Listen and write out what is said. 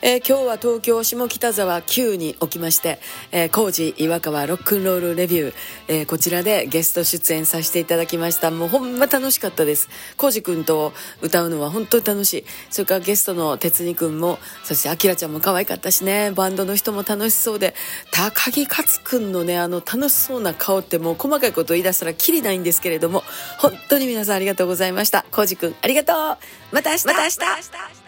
えー、今日は東京下北沢9におきまして、えー、工事岩川ロックンロールレビュー、えー、こちらでゲスト出演させていただきました。もうほんま楽しかったです。工事くんと歌うのは本当に楽しい。それからゲストの哲二くんもそしてあきらちゃんも可愛かったしね。バンドの人も楽しそうで。高木勝くんのねあの楽しそうな顔ってもう細かいこと言い出したらきりないんですけれども本当に皆さんありがとうございました。工事くんありがとう。また明日。また明日。